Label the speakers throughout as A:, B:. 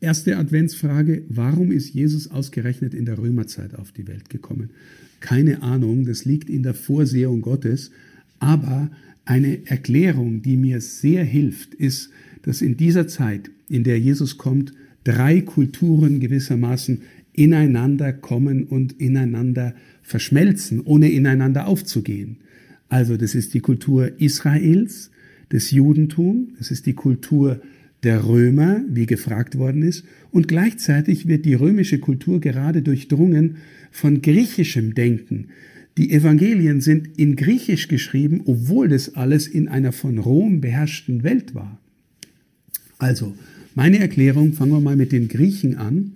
A: Erste Adventsfrage, warum ist Jesus ausgerechnet in der Römerzeit auf die Welt gekommen? Keine Ahnung, das liegt in der Vorsehung Gottes, aber eine Erklärung, die mir sehr hilft, ist, dass in dieser Zeit, in der Jesus kommt, drei Kulturen gewissermaßen ineinander kommen und ineinander verschmelzen, ohne ineinander aufzugehen. Also das ist die Kultur Israels, des Judentum, das ist die Kultur der Römer, wie gefragt worden ist, und gleichzeitig wird die römische Kultur gerade durchdrungen von griechischem Denken. Die Evangelien sind in Griechisch geschrieben, obwohl das alles in einer von Rom beherrschten Welt war. Also, meine Erklärung, fangen wir mal mit den Griechen an.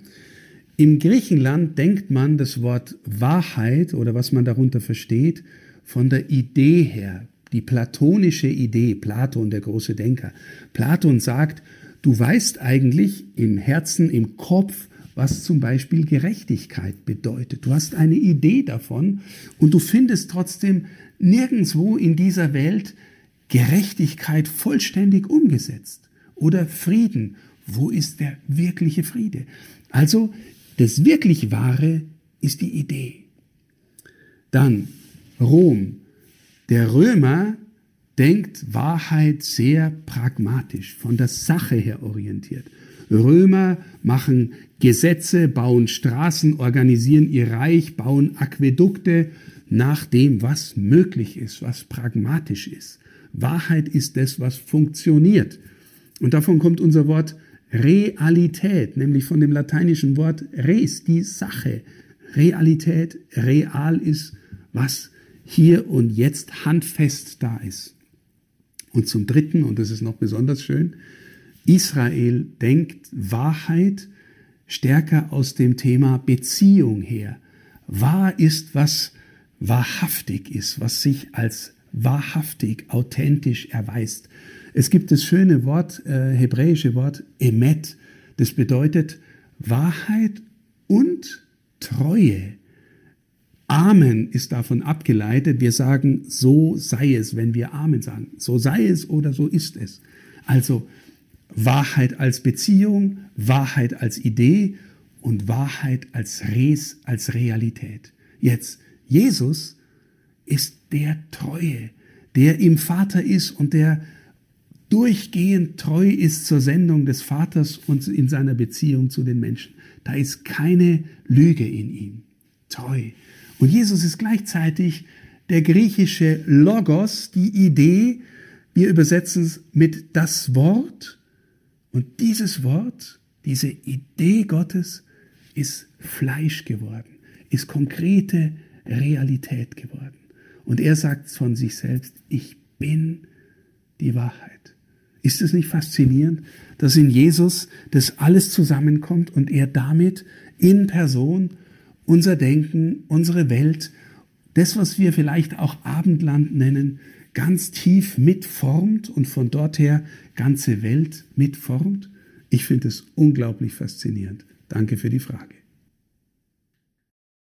A: Im Griechenland denkt man das Wort Wahrheit oder was man darunter versteht von der Idee her, die platonische Idee, Platon, der große Denker. Platon sagt, du weißt eigentlich im Herzen, im Kopf, was zum Beispiel Gerechtigkeit bedeutet. Du hast eine Idee davon und du findest trotzdem nirgendwo in dieser Welt Gerechtigkeit vollständig umgesetzt oder Frieden. Wo ist der wirkliche Friede? Also das wirklich Wahre ist die Idee. Dann Rom. Der Römer denkt Wahrheit sehr pragmatisch, von der Sache her orientiert. Römer machen Gesetze, bauen Straßen, organisieren ihr Reich, bauen Aquädukte nach dem, was möglich ist, was pragmatisch ist. Wahrheit ist das, was funktioniert. Und davon kommt unser Wort Realität, nämlich von dem lateinischen Wort res, die Sache. Realität, real ist, was hier und jetzt handfest da ist. Und zum Dritten, und das ist noch besonders schön, Israel denkt Wahrheit stärker aus dem Thema Beziehung her. Wahr ist, was wahrhaftig ist, was sich als wahrhaftig, authentisch erweist. Es gibt das schöne Wort, äh, hebräische Wort Emet. Das bedeutet Wahrheit und Treue. Amen ist davon abgeleitet. Wir sagen, so sei es, wenn wir Amen sagen. So sei es oder so ist es. Also Wahrheit als Beziehung, Wahrheit als Idee und Wahrheit als Res, als Realität. Jetzt, Jesus ist der Treue, der im Vater ist und der durchgehend treu ist zur Sendung des Vaters und in seiner Beziehung zu den Menschen. Da ist keine Lüge in ihm. Treu. Und Jesus ist gleichzeitig der griechische Logos, die Idee, wir übersetzen es mit das Wort. Und dieses Wort, diese Idee Gottes ist Fleisch geworden, ist konkrete Realität geworden. Und er sagt von sich selbst, ich bin die Wahrheit. Ist es nicht faszinierend, dass in Jesus das alles zusammenkommt und er damit in Person unser Denken, unsere Welt, das, was wir vielleicht auch Abendland nennen, ganz tief mitformt und von dort her ganze Welt mitformt? Ich finde es unglaublich faszinierend. Danke für die Frage.